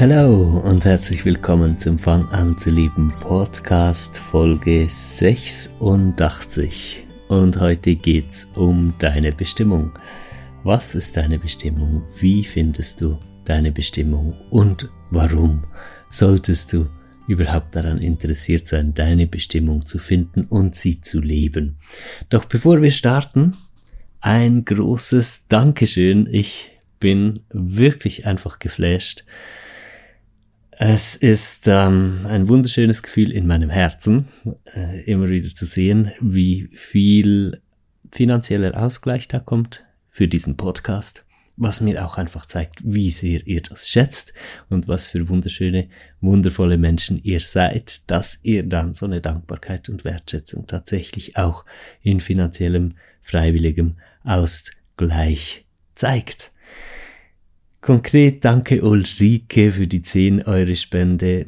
Hallo und herzlich willkommen zum Fang an zu lieben Podcast Folge 86. Und heute geht's um deine Bestimmung. Was ist deine Bestimmung? Wie findest du deine Bestimmung? Und warum solltest du überhaupt daran interessiert sein, deine Bestimmung zu finden und sie zu leben? Doch bevor wir starten, ein großes Dankeschön. Ich bin wirklich einfach geflasht es ist ähm, ein wunderschönes Gefühl in meinem Herzen, äh, immer wieder zu sehen, wie viel finanzieller Ausgleich da kommt für diesen Podcast, was mir auch einfach zeigt, wie sehr ihr das schätzt und was für wunderschöne, wundervolle Menschen ihr seid, dass ihr dann so eine Dankbarkeit und Wertschätzung tatsächlich auch in finanziellem, freiwilligem Ausgleich zeigt. Konkret danke Ulrike für die 10 Euro Spende.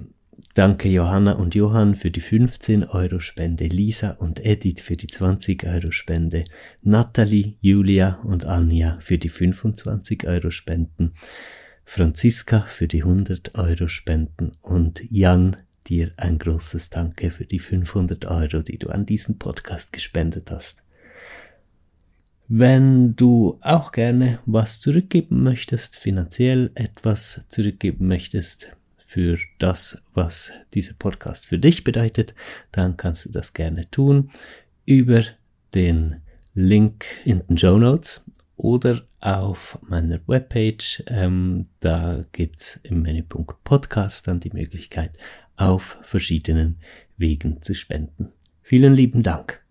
Danke Johanna und Johann für die 15 Euro Spende, Lisa und Edith für die 20 Euro Spende, Natalie, Julia und Anja für die 25 Euro Spenden, Franziska für die 100 Euro Spenden und Jan dir ein großes Danke für die 500 Euro, die du an diesen Podcast gespendet hast. Wenn du auch gerne was zurückgeben möchtest, finanziell etwas zurückgeben möchtest für das, was dieser Podcast für dich bedeutet, dann kannst du das gerne tun über den Link in den Show Notes oder auf meiner Webpage. Ähm, da gibt's im Menüpunkt Podcast dann die Möglichkeit, auf verschiedenen Wegen zu spenden. Vielen lieben Dank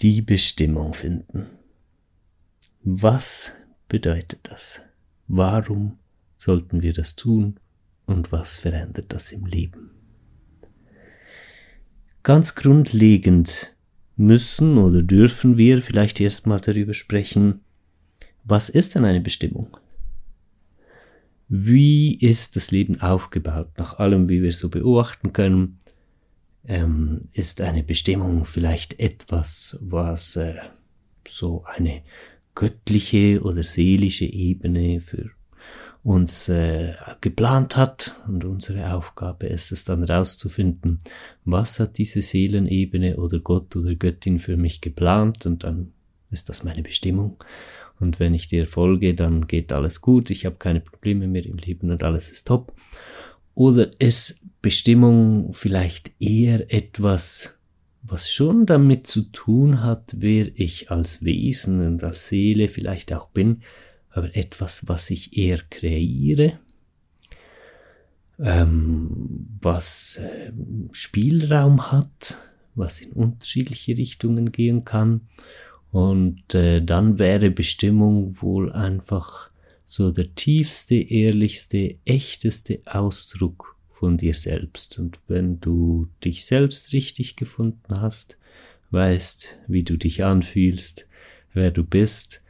die Bestimmung finden. Was bedeutet das? Warum sollten wir das tun und was verändert das im Leben? Ganz grundlegend müssen oder dürfen wir vielleicht erstmal darüber sprechen, was ist denn eine Bestimmung? Wie ist das Leben aufgebaut, nach allem, wie wir es so beobachten können? Ähm, ist eine Bestimmung vielleicht etwas, was äh, so eine göttliche oder seelische Ebene für uns äh, geplant hat und unsere Aufgabe ist es dann herauszufinden, was hat diese Seelenebene oder Gott oder Göttin für mich geplant und dann ist das meine Bestimmung. Und wenn ich dir folge, dann geht alles gut, ich habe keine Probleme mehr im Leben und alles ist top. Oder ist Bestimmung vielleicht eher etwas, was schon damit zu tun hat, wer ich als Wesen und als Seele vielleicht auch bin, aber etwas, was ich eher kreiere, ähm, was äh, Spielraum hat, was in unterschiedliche Richtungen gehen kann. Und äh, dann wäre Bestimmung wohl einfach so der tiefste, ehrlichste, echteste Ausdruck von dir selbst. Und wenn du dich selbst richtig gefunden hast, weißt, wie du dich anfühlst, wer du bist,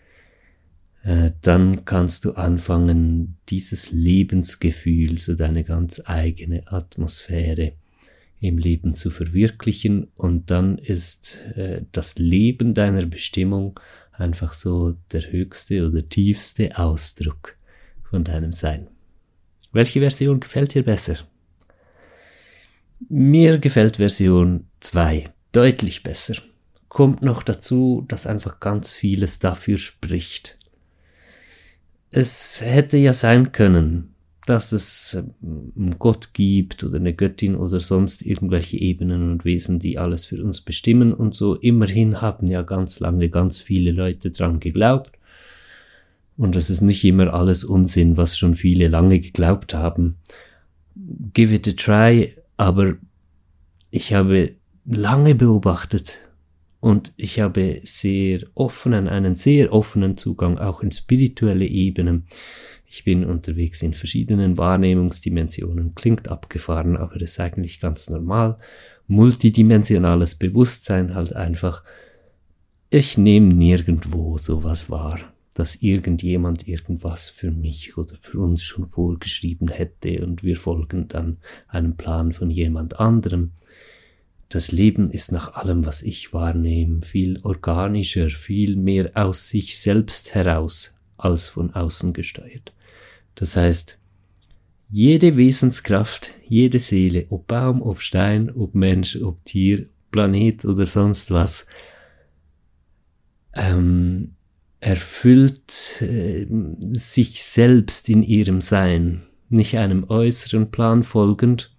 äh, dann kannst du anfangen, dieses Lebensgefühl, so deine ganz eigene Atmosphäre im Leben zu verwirklichen und dann ist äh, das Leben deiner Bestimmung einfach so der höchste oder tiefste Ausdruck von deinem Sein. Welche Version gefällt dir besser? Mir gefällt Version 2 deutlich besser. Kommt noch dazu, dass einfach ganz vieles dafür spricht. Es hätte ja sein können, dass es ähm, Gott gibt oder eine Göttin oder sonst irgendwelche Ebenen und Wesen, die alles für uns bestimmen und so. Immerhin haben ja ganz lange ganz viele Leute dran geglaubt. Und das ist nicht immer alles Unsinn, was schon viele lange geglaubt haben. Give it a try, aber ich habe lange beobachtet und ich habe sehr offenen, einen sehr offenen Zugang auch in spirituelle Ebenen ich bin unterwegs in verschiedenen Wahrnehmungsdimensionen, klingt abgefahren, aber ist eigentlich ganz normal. Multidimensionales Bewusstsein halt einfach. Ich nehme nirgendwo sowas wahr, dass irgendjemand irgendwas für mich oder für uns schon vorgeschrieben hätte und wir folgen dann einem Plan von jemand anderem. Das Leben ist nach allem, was ich wahrnehme, viel organischer, viel mehr aus sich selbst heraus als von außen gesteuert. Das heißt, jede Wesenskraft, jede Seele, ob Baum, ob Stein, ob Mensch, ob Tier, Planet oder sonst was, ähm, erfüllt äh, sich selbst in ihrem Sein, nicht einem äußeren Plan folgend,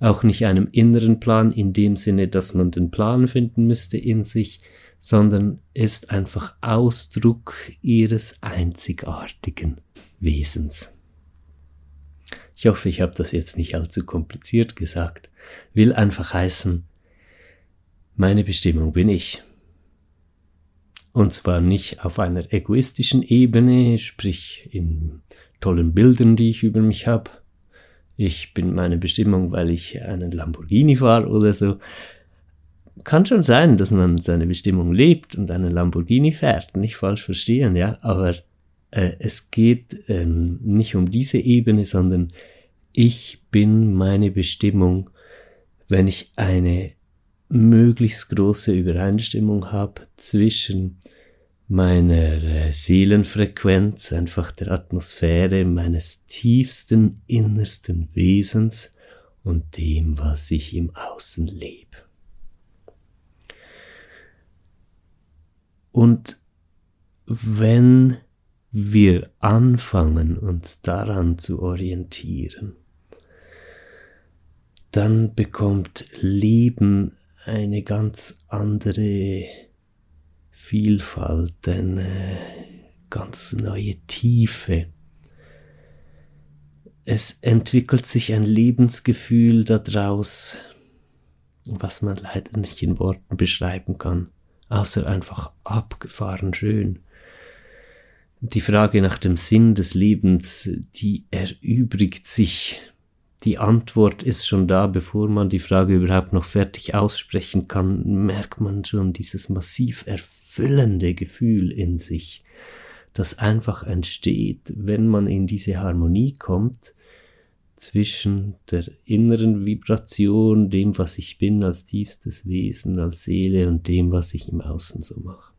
auch nicht einem inneren Plan in dem Sinne, dass man den Plan finden müsste in sich, sondern ist einfach Ausdruck ihres einzigartigen Wesens. Ich hoffe, ich habe das jetzt nicht allzu kompliziert gesagt. Will einfach heißen, meine Bestimmung bin ich. Und zwar nicht auf einer egoistischen Ebene, sprich in tollen Bildern, die ich über mich habe. Ich bin meine Bestimmung, weil ich einen Lamborghini fahre oder so. Kann schon sein, dass man seine Bestimmung lebt und einen Lamborghini fährt, nicht falsch verstehen, ja, aber äh, es geht ähm, nicht um diese Ebene, sondern ich bin meine Bestimmung, wenn ich eine möglichst große Übereinstimmung habe zwischen meiner äh, Seelenfrequenz, einfach der Atmosphäre meines tiefsten, innersten Wesens und dem, was ich im Außen lebe. Und wenn wir anfangen, uns daran zu orientieren, dann bekommt Leben eine ganz andere Vielfalt, eine ganz neue Tiefe. Es entwickelt sich ein Lebensgefühl daraus, was man leider nicht in Worten beschreiben kann, außer einfach abgefahren schön die Frage nach dem Sinn des Lebens, die erübrigt sich. Die Antwort ist schon da, bevor man die Frage überhaupt noch fertig aussprechen kann, merkt man schon dieses massiv erfüllende Gefühl in sich, das einfach entsteht, wenn man in diese Harmonie kommt zwischen der inneren Vibration, dem, was ich bin als tiefstes Wesen, als Seele und dem, was ich im Außen so mache.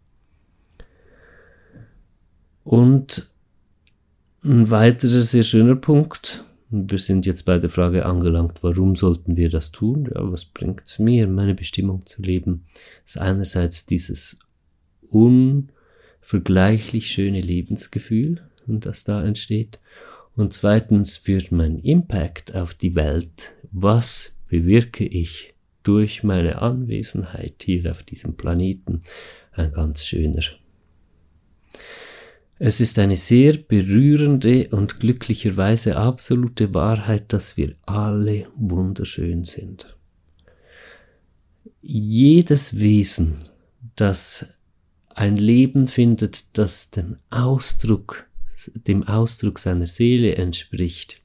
Und ein weiterer sehr schöner Punkt, wir sind jetzt bei der Frage angelangt, warum sollten wir das tun? Ja, was bringt es mir, meine Bestimmung zu leben? Das ist einerseits dieses unvergleichlich schöne Lebensgefühl, das da entsteht. Und zweitens wird mein Impact auf die Welt, was bewirke ich durch meine Anwesenheit hier auf diesem Planeten, ein ganz schöner. Es ist eine sehr berührende und glücklicherweise absolute Wahrheit, dass wir alle wunderschön sind. Jedes Wesen, das ein Leben findet, das den Ausdruck, dem Ausdruck seiner Seele entspricht,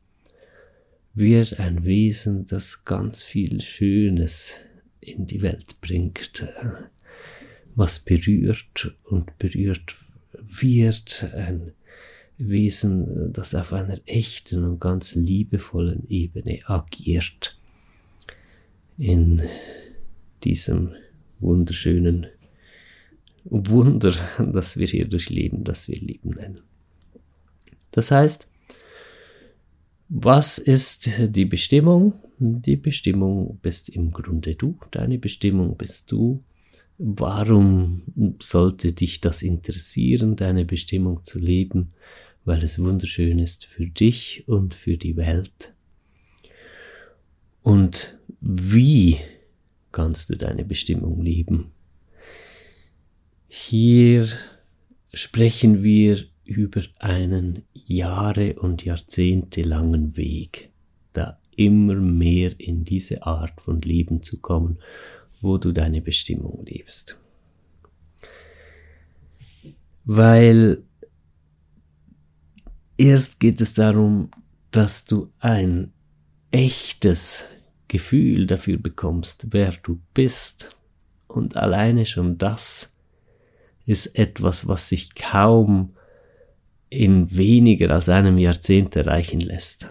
wird ein Wesen, das ganz viel Schönes in die Welt bringt, was berührt und berührt wird ein Wesen, das auf einer echten und ganz liebevollen Ebene agiert in diesem wunderschönen Wunder, das wir hier durchleben, das wir Leben nennen. Das heißt, was ist die Bestimmung? Die Bestimmung bist im Grunde du, deine Bestimmung bist du Warum sollte dich das interessieren, deine Bestimmung zu leben? Weil es wunderschön ist für dich und für die Welt. Und wie kannst du deine Bestimmung leben? Hier sprechen wir über einen Jahre und Jahrzehnte langen Weg, da immer mehr in diese Art von Leben zu kommen wo du deine Bestimmung lebst. Weil erst geht es darum, dass du ein echtes Gefühl dafür bekommst, wer du bist. Und alleine schon das ist etwas, was sich kaum in weniger als einem Jahrzehnt erreichen lässt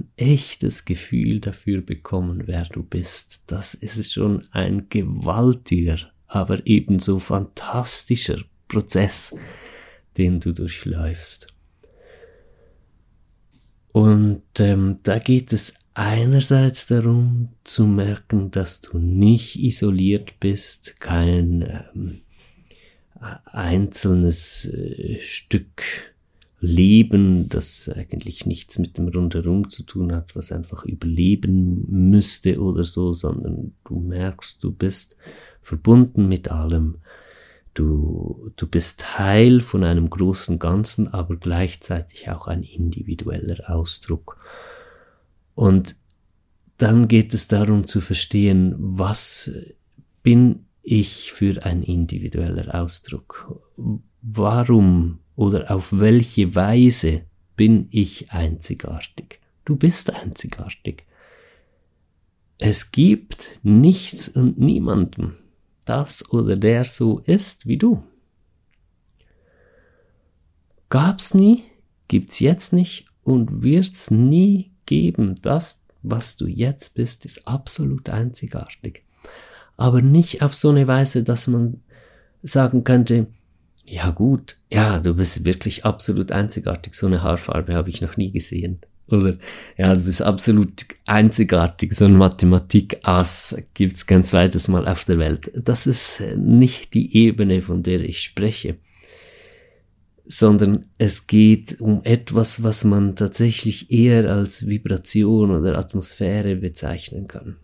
ein echtes Gefühl dafür bekommen, wer du bist. Das ist schon ein gewaltiger, aber ebenso fantastischer Prozess, den du durchläufst. Und ähm, da geht es einerseits darum zu merken, dass du nicht isoliert bist, kein ähm, einzelnes äh, Stück Leben, das eigentlich nichts mit dem Rundherum zu tun hat, was einfach überleben müsste oder so, sondern du merkst, du bist verbunden mit allem. Du, du bist Teil von einem großen Ganzen, aber gleichzeitig auch ein individueller Ausdruck. Und dann geht es darum zu verstehen, was bin ich für ein individueller Ausdruck? Warum oder auf welche Weise bin ich einzigartig? Du bist einzigartig. Es gibt nichts und niemanden, das oder der so ist wie du. Gab's nie, gibt's jetzt nicht und wird's nie geben. Das, was du jetzt bist, ist absolut einzigartig. Aber nicht auf so eine Weise, dass man sagen könnte, ja gut, ja, du bist wirklich absolut einzigartig. So eine Haarfarbe habe ich noch nie gesehen. Oder ja, du bist absolut einzigartig, so ein Mathematik-Ass gibt's kein zweites Mal auf der Welt. Das ist nicht die Ebene, von der ich spreche, sondern es geht um etwas, was man tatsächlich eher als Vibration oder Atmosphäre bezeichnen kann.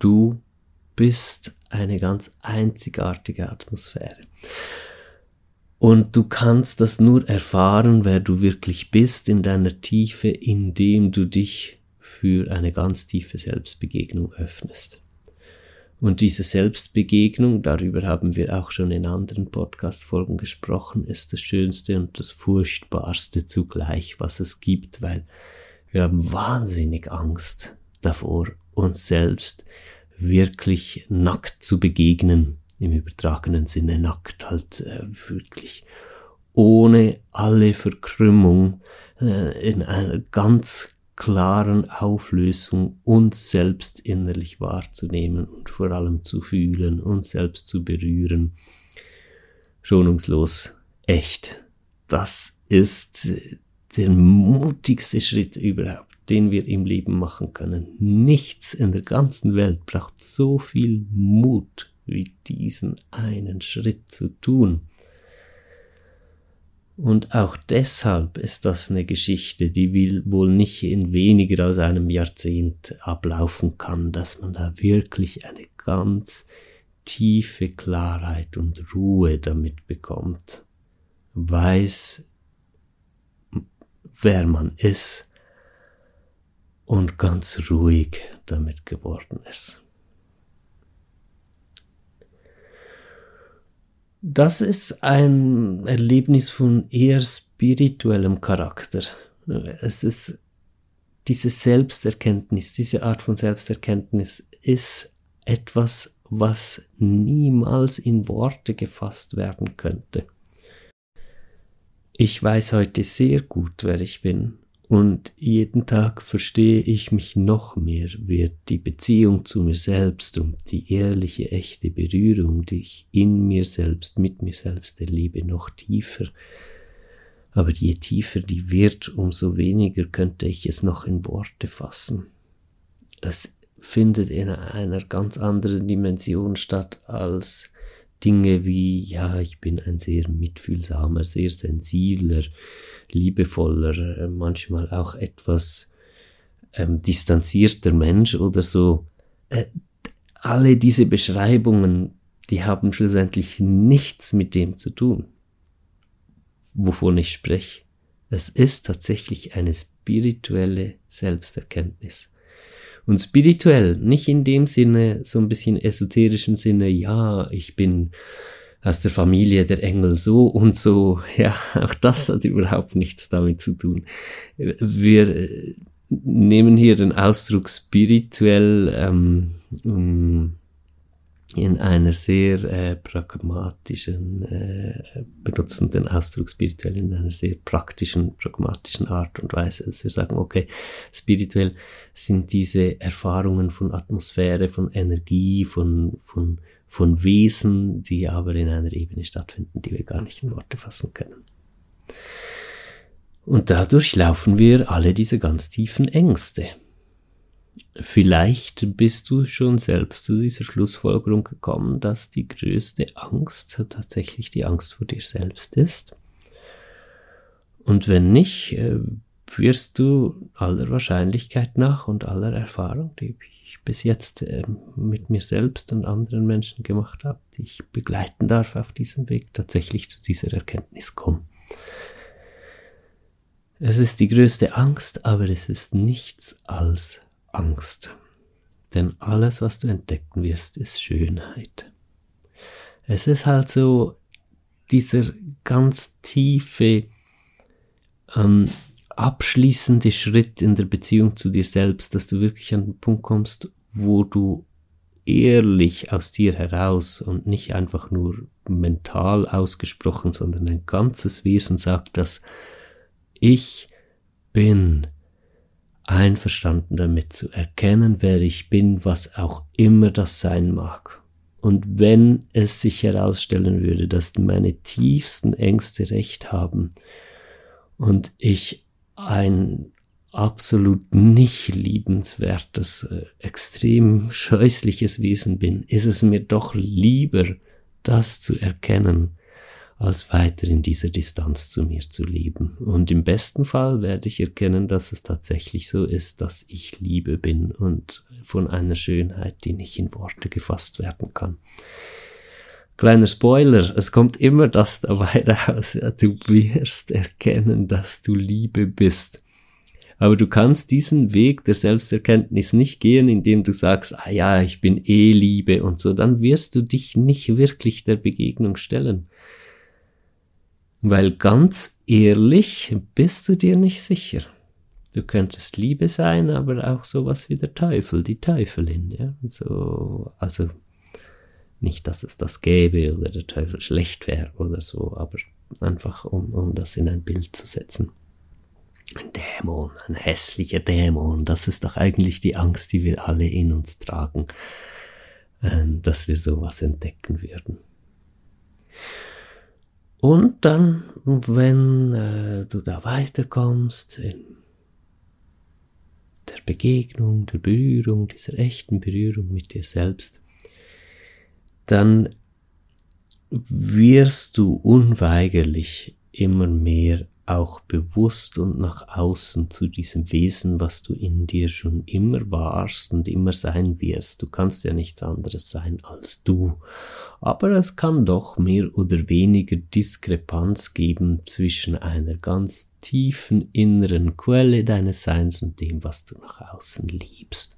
Du bist eine ganz einzigartige Atmosphäre. Und du kannst das nur erfahren, wer du wirklich bist in deiner Tiefe, indem du dich für eine ganz tiefe Selbstbegegnung öffnest. Und diese Selbstbegegnung, darüber haben wir auch schon in anderen Podcast-Folgen gesprochen, ist das Schönste und das Furchtbarste zugleich, was es gibt, weil wir haben wahnsinnig Angst davor, uns selbst wirklich nackt zu begegnen im übertragenen Sinne nackt halt äh, wirklich ohne alle Verkrümmung äh, in einer ganz klaren Auflösung uns selbst innerlich wahrzunehmen und vor allem zu fühlen, uns selbst zu berühren. Schonungslos, echt. Das ist der mutigste Schritt überhaupt, den wir im Leben machen können. Nichts in der ganzen Welt braucht so viel Mut wie diesen einen Schritt zu tun. Und auch deshalb ist das eine Geschichte, die wohl nicht in weniger als einem Jahrzehnt ablaufen kann, dass man da wirklich eine ganz tiefe Klarheit und Ruhe damit bekommt, weiß, wer man ist und ganz ruhig damit geworden ist. Das ist ein Erlebnis von eher spirituellem Charakter. Es ist diese Selbsterkenntnis, diese Art von Selbsterkenntnis ist etwas, was niemals in Worte gefasst werden könnte. Ich weiß heute sehr gut, wer ich bin. Und jeden Tag verstehe ich mich noch mehr, wird die Beziehung zu mir selbst und die ehrliche, echte Berührung, die ich in mir selbst, mit mir selbst erlebe, noch tiefer. Aber je tiefer die wird, umso weniger könnte ich es noch in Worte fassen. Es findet in einer ganz anderen Dimension statt als Dinge wie, ja, ich bin ein sehr mitfühlsamer, sehr sensibler, liebevoller, äh, manchmal auch etwas ähm, distanzierter Mensch oder so. Äh, alle diese Beschreibungen, die haben schlussendlich nichts mit dem zu tun, wovon ich spreche. Es ist tatsächlich eine spirituelle Selbsterkenntnis. Und spirituell, nicht in dem Sinne, so ein bisschen esoterischen Sinne, ja, ich bin aus der Familie der Engel so und so. Ja, auch das hat überhaupt nichts damit zu tun. Wir äh, nehmen hier den Ausdruck spirituell ähm, in einer sehr äh, pragmatischen, äh, benutzen den Ausdruck spirituell in einer sehr praktischen, pragmatischen Art und Weise. Dass wir sagen, okay, spirituell sind diese Erfahrungen von Atmosphäre, von Energie, von, von, von Wesen, die aber in einer Ebene stattfinden, die wir gar nicht in Worte fassen können. Und dadurch laufen wir alle diese ganz tiefen Ängste. Vielleicht bist du schon selbst zu dieser Schlussfolgerung gekommen, dass die größte Angst tatsächlich die Angst vor dir selbst ist. Und wenn nicht, äh, wirst du aller Wahrscheinlichkeit nach und aller Erfahrung, die ich bis jetzt äh, mit mir selbst und anderen Menschen gemacht habe, die ich begleiten darf auf diesem Weg, tatsächlich zu dieser Erkenntnis kommen. Es ist die größte Angst, aber es ist nichts als Angst. Denn alles, was du entdecken wirst, ist Schönheit. Es ist halt so dieser ganz tiefe, ähm, abschließende Schritt in der Beziehung zu dir selbst, dass du wirklich an den Punkt kommst, wo du ehrlich aus dir heraus und nicht einfach nur mental ausgesprochen, sondern dein ganzes Wesen sagt, dass ich bin einverstanden damit zu erkennen, wer ich bin, was auch immer das sein mag. Und wenn es sich herausstellen würde, dass meine tiefsten Ängste recht haben und ich ein absolut nicht liebenswertes, äh, extrem scheußliches Wesen bin, ist es mir doch lieber, das zu erkennen, als weiter in dieser Distanz zu mir zu leben. Und im besten Fall werde ich erkennen, dass es tatsächlich so ist, dass ich Liebe bin und von einer Schönheit, die nicht in Worte gefasst werden kann. Kleiner Spoiler, es kommt immer das dabei raus, ja, du wirst erkennen, dass du Liebe bist. Aber du kannst diesen Weg der Selbsterkenntnis nicht gehen, indem du sagst, ah ja, ich bin eh Liebe und so, dann wirst du dich nicht wirklich der Begegnung stellen. Weil ganz ehrlich bist du dir nicht sicher. Du könntest Liebe sein, aber auch sowas wie der Teufel, die Teufelin, ja. So, also nicht, dass es das gäbe oder der Teufel schlecht wäre oder so, aber einfach um, um das in ein Bild zu setzen. Ein Dämon, ein hässlicher Dämon, das ist doch eigentlich die Angst, die wir alle in uns tragen, äh, dass wir sowas entdecken würden. Und dann, wenn äh, du da weiterkommst, in der Begegnung, der Berührung, dieser echten Berührung mit dir selbst, dann wirst du unweigerlich immer mehr auch bewusst und nach außen zu diesem Wesen, was du in dir schon immer warst und immer sein wirst. Du kannst ja nichts anderes sein als du. Aber es kann doch mehr oder weniger Diskrepanz geben zwischen einer ganz tiefen inneren Quelle deines Seins und dem, was du nach außen liebst.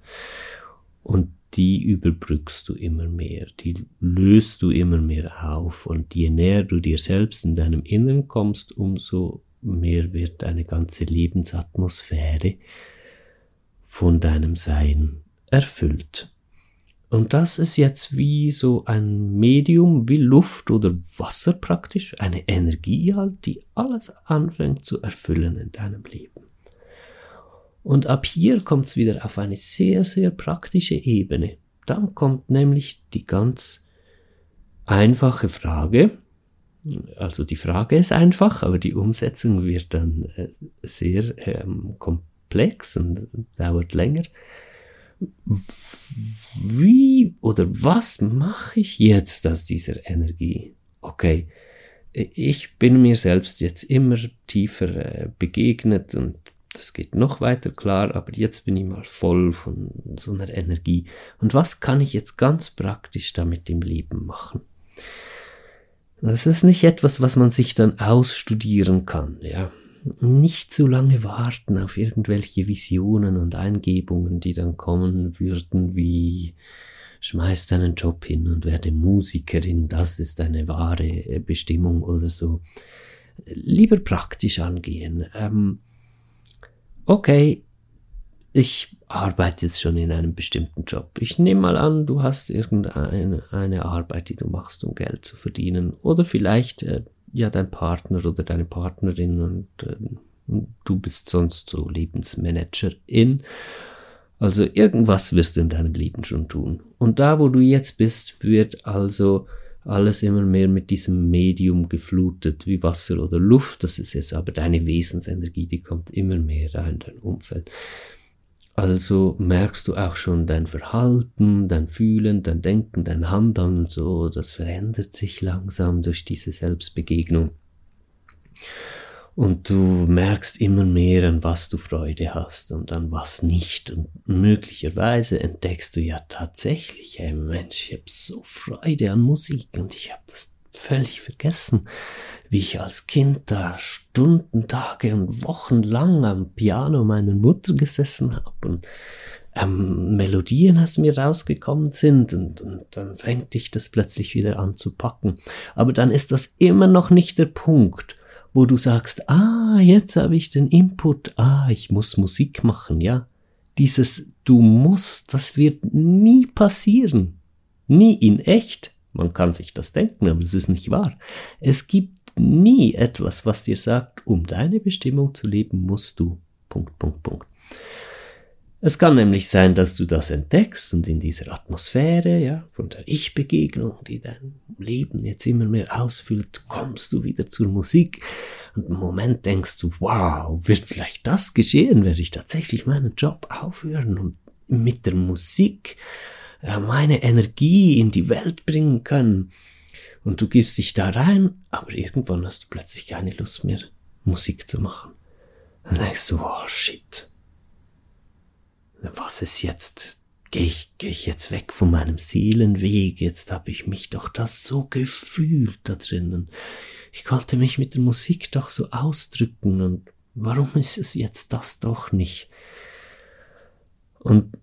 Und die überbrückst du immer mehr, die löst du immer mehr auf und je näher du dir selbst in deinem Inneren kommst, umso mehr wird eine ganze Lebensatmosphäre von deinem Sein erfüllt. Und das ist jetzt wie so ein Medium, wie Luft oder Wasser praktisch, eine Energie halt, die alles anfängt zu erfüllen in deinem Leben. Und ab hier kommt es wieder auf eine sehr, sehr praktische Ebene. Dann kommt nämlich die ganz einfache Frage, also die Frage ist einfach, aber die Umsetzung wird dann äh, sehr ähm, komplex und dauert länger. Wie oder was mache ich jetzt aus dieser Energie? Okay, ich bin mir selbst jetzt immer tiefer äh, begegnet und das geht noch weiter klar, aber jetzt bin ich mal voll von so einer Energie. Und was kann ich jetzt ganz praktisch damit im Leben machen? Das ist nicht etwas, was man sich dann ausstudieren kann, ja. Nicht zu lange warten auf irgendwelche Visionen und Eingebungen, die dann kommen würden, wie schmeiß deinen Job hin und werde Musikerin, das ist eine wahre Bestimmung oder so. Lieber praktisch angehen. Ähm, okay, ich arbeite jetzt schon in einem bestimmten Job. Ich nehme mal an, du hast irgendeine eine Arbeit, die du machst, um Geld zu verdienen. Oder vielleicht äh, ja dein Partner oder deine Partnerin und äh, du bist sonst so Lebensmanagerin. Also irgendwas wirst du in deinem Leben schon tun. Und da, wo du jetzt bist, wird also alles immer mehr mit diesem Medium geflutet, wie Wasser oder Luft. Das ist jetzt aber deine Wesensenergie, die kommt immer mehr rein in dein Umfeld. Also merkst du auch schon dein Verhalten, dein Fühlen, dein Denken, dein Handeln und so, das verändert sich langsam durch diese Selbstbegegnung. Und du merkst immer mehr, an was du Freude hast und an was nicht. Und möglicherweise entdeckst du ja tatsächlich, hey Mensch, ich habe so Freude an Musik und ich habe das völlig vergessen, wie ich als Kind da Stunden, Tage und Wochen lang am Piano meiner Mutter gesessen habe und ähm, Melodien aus mir rausgekommen sind und, und dann fängt dich das plötzlich wieder an zu packen. Aber dann ist das immer noch nicht der Punkt, wo du sagst, ah, jetzt habe ich den Input, ah, ich muss Musik machen, ja. Dieses du musst, das wird nie passieren. Nie in echt. Man kann sich das denken, aber es ist nicht wahr. Es gibt nie etwas, was dir sagt, um deine Bestimmung zu leben, musst du. Punkt, Punkt, Punkt. Es kann nämlich sein, dass du das entdeckst und in dieser Atmosphäre, ja, von der Ich-Begegnung, die dein Leben jetzt immer mehr ausfüllt, kommst du wieder zur Musik und im Moment denkst du, wow, wird vielleicht das geschehen, werde ich tatsächlich meinen Job aufhören und mit der Musik meine Energie in die Welt bringen können. Und du gibst dich da rein, aber irgendwann hast du plötzlich keine Lust mehr, Musik zu machen. Dann denkst du, oh shit, was ist jetzt? Gehe ich, geh ich jetzt weg von meinem Seelenweg? Jetzt habe ich mich doch das so gefühlt da drinnen. Ich konnte mich mit der Musik doch so ausdrücken und warum ist es jetzt das doch nicht? Und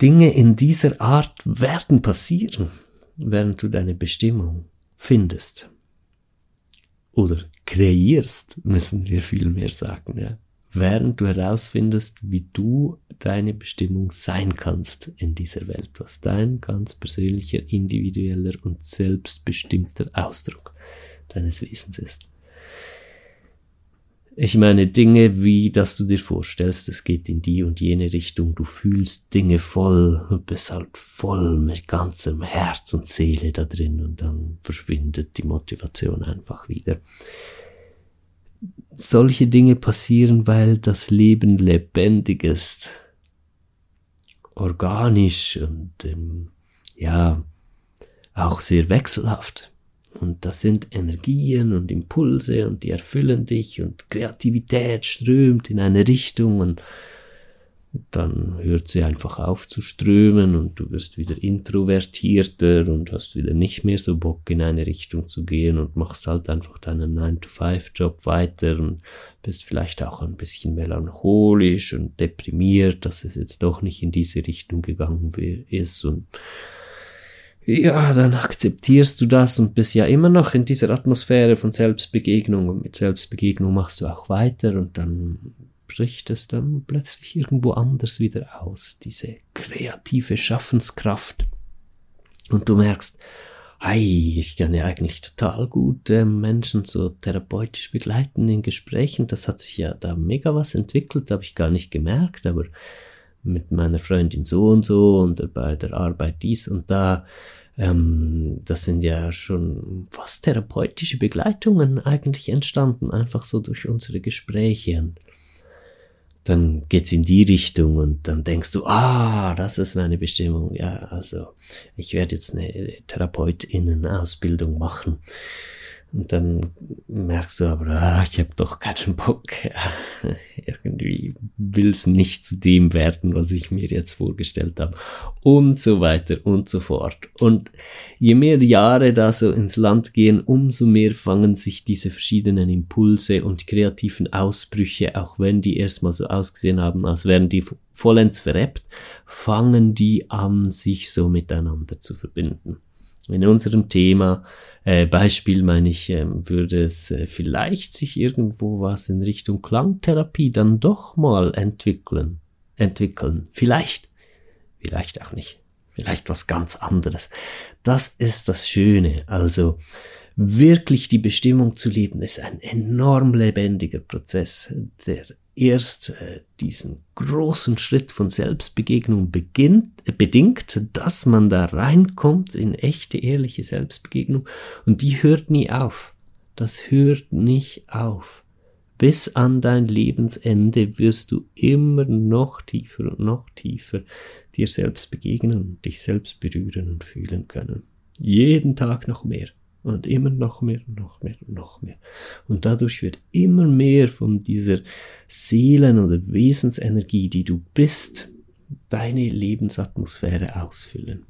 Dinge in dieser Art werden passieren, während du deine Bestimmung findest. Oder kreierst, müssen wir viel mehr sagen, ja während du herausfindest, wie du deine Bestimmung sein kannst in dieser Welt, was dein ganz persönlicher, individueller und selbstbestimmter Ausdruck deines Wesens ist. Ich meine Dinge wie, dass du dir vorstellst, es geht in die und jene Richtung, du fühlst Dinge voll und bist halt voll mit ganzem Herz und Seele da drin und dann verschwindet die Motivation einfach wieder. Solche Dinge passieren, weil das Leben lebendig ist, organisch und ähm, ja auch sehr wechselhaft. Und das sind Energien und Impulse und die erfüllen dich und Kreativität strömt in eine Richtung und dann hört sie einfach auf zu strömen und du wirst wieder introvertierter und hast wieder nicht mehr so Bock in eine Richtung zu gehen und machst halt einfach deinen 9-to-5-Job weiter und bist vielleicht auch ein bisschen melancholisch und deprimiert, dass es jetzt doch nicht in diese Richtung gegangen ist und ja, dann akzeptierst du das und bist ja immer noch in dieser Atmosphäre von Selbstbegegnung und mit Selbstbegegnung machst du auch weiter und dann bricht es dann plötzlich irgendwo anders wieder aus, diese kreative Schaffenskraft. Und du merkst, hey, ich kann ja eigentlich total gut äh, Menschen so therapeutisch begleiten in Gesprächen. Das hat sich ja da mega was entwickelt, habe ich gar nicht gemerkt, aber mit meiner Freundin so und so und bei der Arbeit dies und da. Ähm, das sind ja schon fast therapeutische Begleitungen eigentlich entstanden, einfach so durch unsere Gespräche. Dann geht's in die Richtung und dann denkst du, ah, das ist meine Bestimmung. Ja, also ich werde jetzt eine Therapeutinnen-Ausbildung machen. Und dann merkst du aber, ah, ich habe doch keinen Bock. Irgendwie will es nicht zu dem werden, was ich mir jetzt vorgestellt habe. Und so weiter und so fort. Und je mehr Jahre da so ins Land gehen, umso mehr fangen sich diese verschiedenen Impulse und kreativen Ausbrüche, auch wenn die erstmal so ausgesehen haben, als wären die vollends verrappt, fangen die an, sich so miteinander zu verbinden in unserem Thema äh, Beispiel meine ich, äh, würde es äh, vielleicht sich irgendwo was in Richtung Klangtherapie dann doch mal entwickeln. Entwickeln. Vielleicht. Vielleicht auch nicht. Vielleicht was ganz anderes. Das ist das Schöne. Also wirklich die Bestimmung zu leben ist ein enorm lebendiger Prozess, der erst äh, diesen großen Schritt von Selbstbegegnung beginnt, äh, bedingt, dass man da reinkommt in echte, ehrliche Selbstbegegnung und die hört nie auf. Das hört nicht auf. Bis an dein Lebensende wirst du immer noch tiefer und noch tiefer dir selbst begegnen dich selbst berühren und fühlen können. Jeden Tag noch mehr und immer noch mehr und noch mehr und noch mehr. Und dadurch wird immer mehr von dieser Seelen- oder Wesensenergie, die du bist, deine Lebensatmosphäre ausfüllen.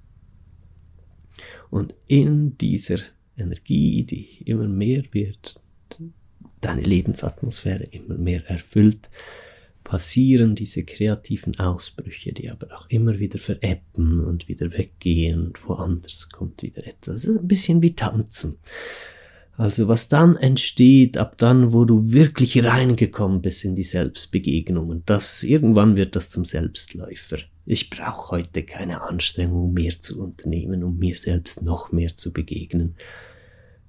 Und in dieser Energie, die immer mehr wird, deine Lebensatmosphäre immer mehr erfüllt, passieren diese kreativen Ausbrüche, die aber auch immer wieder verebben und wieder weggehen und woanders kommt wieder etwas. Ein bisschen wie tanzen. Also was dann entsteht, ab dann, wo du wirklich reingekommen bist in die Selbstbegegnung das irgendwann wird das zum Selbstläufer. Ich brauche heute keine Anstrengung mehr zu unternehmen, um mir selbst noch mehr zu begegnen.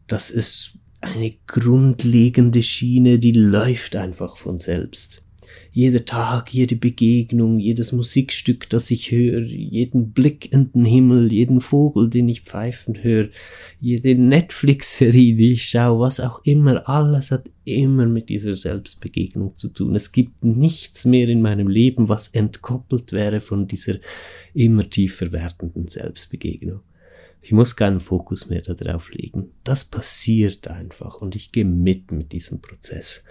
Das ist eine grundlegende Schiene, die läuft einfach von selbst jeder Tag, jede Begegnung, jedes Musikstück, das ich höre, jeden Blick in den Himmel, jeden Vogel, den ich pfeifen höre, jede Netflix-Serie, die ich schaue, was auch immer, alles hat immer mit dieser Selbstbegegnung zu tun. Es gibt nichts mehr in meinem Leben, was entkoppelt wäre von dieser immer tiefer werdenden Selbstbegegnung. Ich muss keinen Fokus mehr darauf legen. Das passiert einfach und ich gehe mit mit diesem Prozess.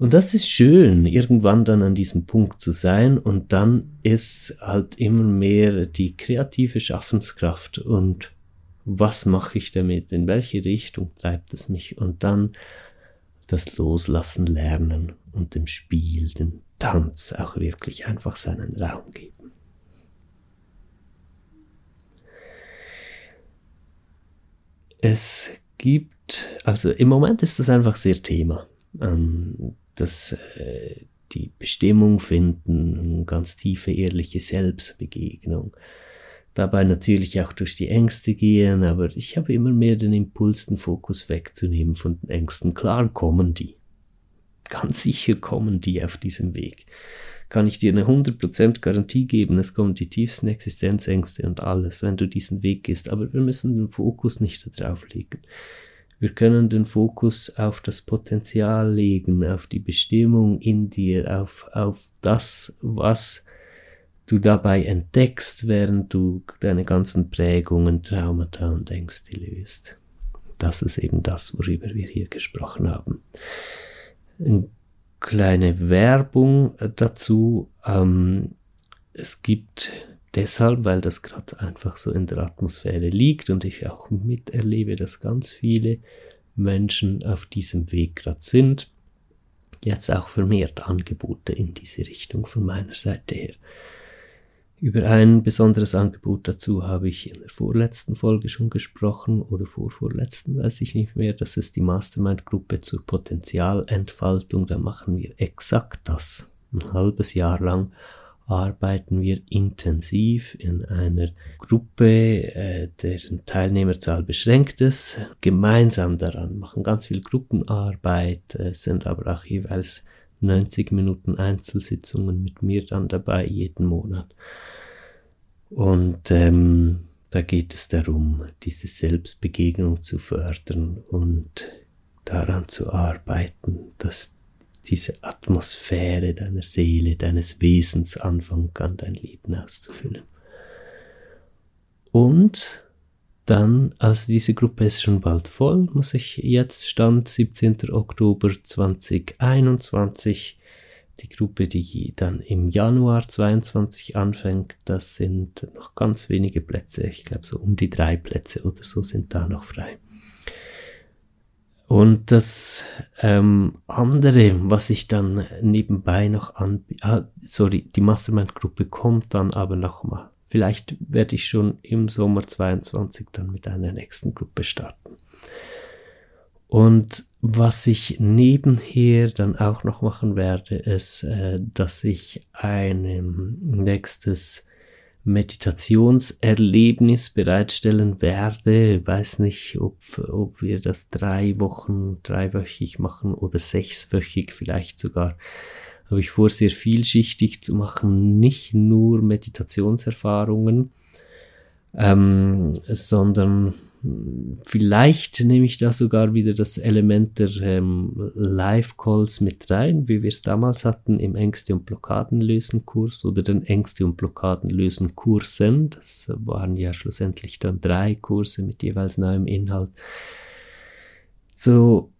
Und das ist schön, irgendwann dann an diesem Punkt zu sein und dann ist halt immer mehr die kreative Schaffenskraft und was mache ich damit, in welche Richtung treibt es mich und dann das Loslassen lernen und dem Spiel, den Tanz auch wirklich einfach seinen Raum geben. Es gibt, also im Moment ist das einfach sehr Thema. Ähm, dass äh, die Bestimmung finden, ganz tiefe ehrliche Selbstbegegnung. Dabei natürlich auch durch die Ängste gehen, aber ich habe immer mehr den Impuls, den Fokus wegzunehmen von den Ängsten. Klar kommen die. Ganz sicher kommen die auf diesem Weg. Kann ich dir eine 100% Garantie geben, es kommen die tiefsten Existenzängste und alles, wenn du diesen Weg gehst, aber wir müssen den Fokus nicht darauf legen. Wir können den Fokus auf das Potenzial legen, auf die Bestimmung in dir, auf, auf das, was du dabei entdeckst, während du deine ganzen Prägungen, Traumata und Ängste löst. Das ist eben das, worüber wir hier gesprochen haben. Eine kleine Werbung dazu. Ähm, es gibt deshalb, weil das gerade einfach so in der Atmosphäre liegt und ich auch miterlebe, dass ganz viele Menschen auf diesem Weg gerade sind. Jetzt auch vermehrt Angebote in diese Richtung von meiner Seite her. Über ein besonderes Angebot dazu habe ich in der vorletzten Folge schon gesprochen oder vorvorletzten, weiß ich nicht mehr. Das ist die Mastermind-Gruppe zur Potenzialentfaltung. Da machen wir exakt das. Ein halbes Jahr lang arbeiten wir intensiv in einer Gruppe, äh, deren Teilnehmerzahl beschränkt ist, gemeinsam daran, machen ganz viel Gruppenarbeit, äh, sind aber auch jeweils 90 Minuten Einzelsitzungen mit mir dann dabei jeden Monat. Und ähm, da geht es darum, diese Selbstbegegnung zu fördern und daran zu arbeiten, dass diese Atmosphäre deiner Seele, deines Wesens anfangen kann, dein Leben auszufüllen. Und dann, also diese Gruppe ist schon bald voll, muss ich jetzt Stand 17. Oktober 2021. Die Gruppe, die dann im Januar 22 anfängt, das sind noch ganz wenige Plätze. Ich glaube, so um die drei Plätze oder so sind da noch frei. Und das ähm, andere, was ich dann nebenbei noch an, ah, sorry, die Mastermind-Gruppe kommt dann aber nochmal. Vielleicht werde ich schon im Sommer 22 dann mit einer nächsten Gruppe starten. Und was ich nebenher dann auch noch machen werde, ist, äh, dass ich ein nächstes Meditationserlebnis bereitstellen werde. Ich weiß nicht, ob, ob wir das drei Wochen, dreiwöchig machen oder sechswöchig vielleicht sogar. habe ich vor, sehr vielschichtig zu machen, nicht nur Meditationserfahrungen, ähm, sondern vielleicht nehme ich da sogar wieder das Element der ähm, Live-Calls mit rein, wie wir es damals hatten im Ängste- und Blockadenlösen-Kurs oder den Ängste- und Blockadenlösen-Kursen. Das waren ja schlussendlich dann drei Kurse mit jeweils neuem Inhalt. So,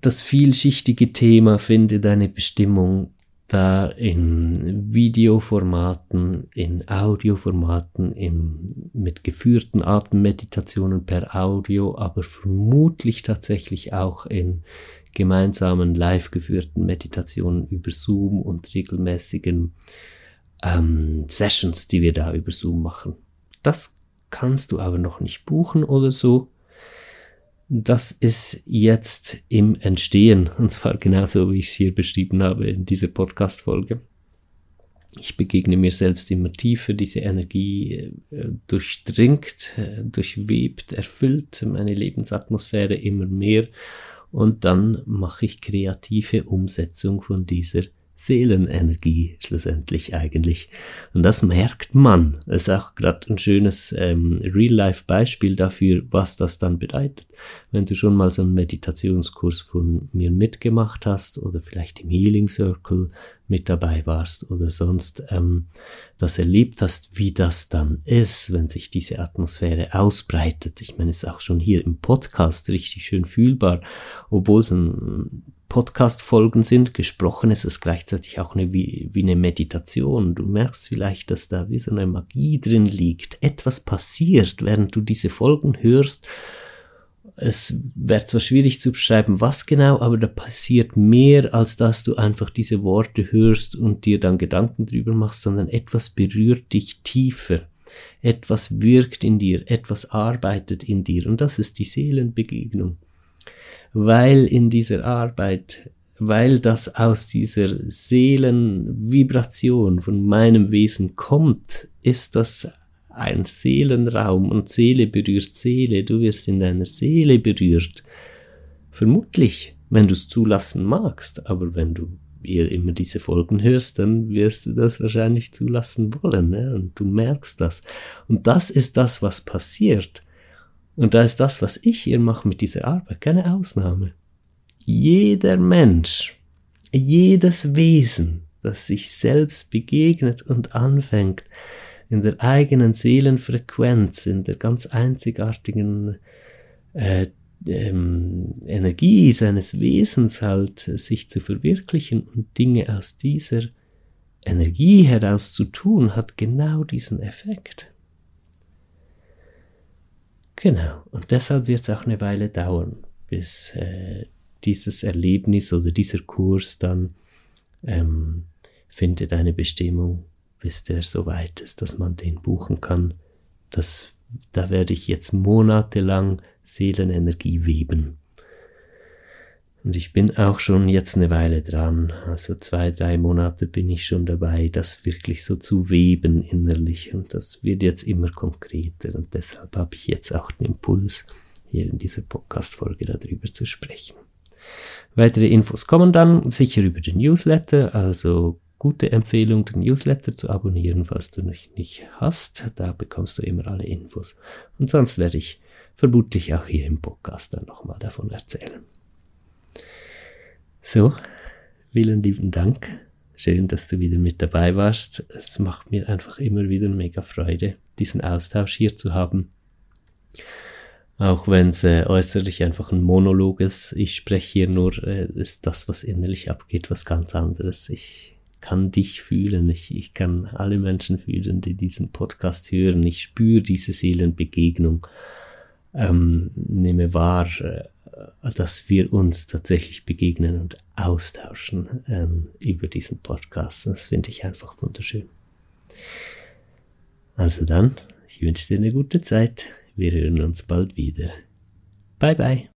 das vielschichtige Thema finde deine Bestimmung da in Videoformaten, in Audioformaten, im, mit geführten Atemmeditationen per Audio, aber vermutlich tatsächlich auch in gemeinsamen live geführten Meditationen über Zoom und regelmäßigen ähm, Sessions, die wir da über Zoom machen. Das kannst du aber noch nicht buchen oder so. Das ist jetzt im Entstehen, und zwar genauso, wie ich es hier beschrieben habe in dieser Podcast-Folge. Ich begegne mir selbst immer tiefer, diese Energie äh, durchdringt, äh, durchwebt, erfüllt meine Lebensatmosphäre immer mehr und dann mache ich kreative Umsetzung von dieser Seelenenergie schlussendlich eigentlich. Und das merkt man. Das ist auch gerade ein schönes ähm, Real-Life-Beispiel dafür, was das dann bedeutet. Wenn du schon mal so einen Meditationskurs von mir mitgemacht hast oder vielleicht im Healing Circle mit dabei warst oder sonst ähm, das erlebt hast, wie das dann ist, wenn sich diese Atmosphäre ausbreitet. Ich meine, es ist auch schon hier im Podcast richtig schön fühlbar, obwohl es ein Podcast-Folgen sind, gesprochen ist gleichzeitig auch eine, wie, wie eine Meditation. Du merkst vielleicht, dass da wie so eine Magie drin liegt. Etwas passiert, während du diese Folgen hörst. Es wäre zwar schwierig zu beschreiben, was genau, aber da passiert mehr, als dass du einfach diese Worte hörst und dir dann Gedanken drüber machst, sondern etwas berührt dich tiefer. Etwas wirkt in dir, etwas arbeitet in dir und das ist die Seelenbegegnung weil in dieser Arbeit, weil das aus dieser Seelenvibration von meinem Wesen kommt, ist das ein Seelenraum und Seele berührt Seele, du wirst in deiner Seele berührt. Vermutlich, wenn du es zulassen magst, aber wenn du immer diese Folgen hörst, dann wirst du das wahrscheinlich zulassen wollen, ne? und du merkst das. Und das ist das, was passiert. Und da ist das, was ich hier mache mit dieser Arbeit, keine Ausnahme. Jeder Mensch, jedes Wesen, das sich selbst begegnet und anfängt, in der eigenen Seelenfrequenz, in der ganz einzigartigen äh, ähm, Energie seines Wesens halt sich zu verwirklichen und Dinge aus dieser Energie heraus zu tun, hat genau diesen Effekt. Genau. Und deshalb wird es auch eine Weile dauern, bis äh, dieses Erlebnis oder dieser Kurs dann ähm, findet eine Bestimmung, bis der so weit ist, dass man den buchen kann. Das, da werde ich jetzt monatelang Seelenenergie weben. Und ich bin auch schon jetzt eine Weile dran. Also zwei, drei Monate bin ich schon dabei, das wirklich so zu weben innerlich. Und das wird jetzt immer konkreter. Und deshalb habe ich jetzt auch den Impuls, hier in dieser Podcast-Folge darüber zu sprechen. Weitere Infos kommen dann sicher über den Newsletter. Also gute Empfehlung, den Newsletter zu abonnieren, falls du noch nicht hast. Da bekommst du immer alle Infos. Und sonst werde ich vermutlich auch hier im Podcast dann nochmal davon erzählen. So, vielen lieben Dank. Schön, dass du wieder mit dabei warst. Es macht mir einfach immer wieder mega Freude, diesen Austausch hier zu haben. Auch wenn es äh, äußerlich einfach ein Monolog ist, ich spreche hier nur, äh, ist das, was innerlich abgeht, was ganz anderes. Ich kann dich fühlen, ich, ich kann alle Menschen fühlen, die diesen Podcast hören. Ich spüre diese Seelenbegegnung, ähm, nehme wahr, äh, dass wir uns tatsächlich begegnen und austauschen ähm, über diesen Podcast. Das finde ich einfach wunderschön. Also dann, ich wünsche dir eine gute Zeit. Wir hören uns bald wieder. Bye bye.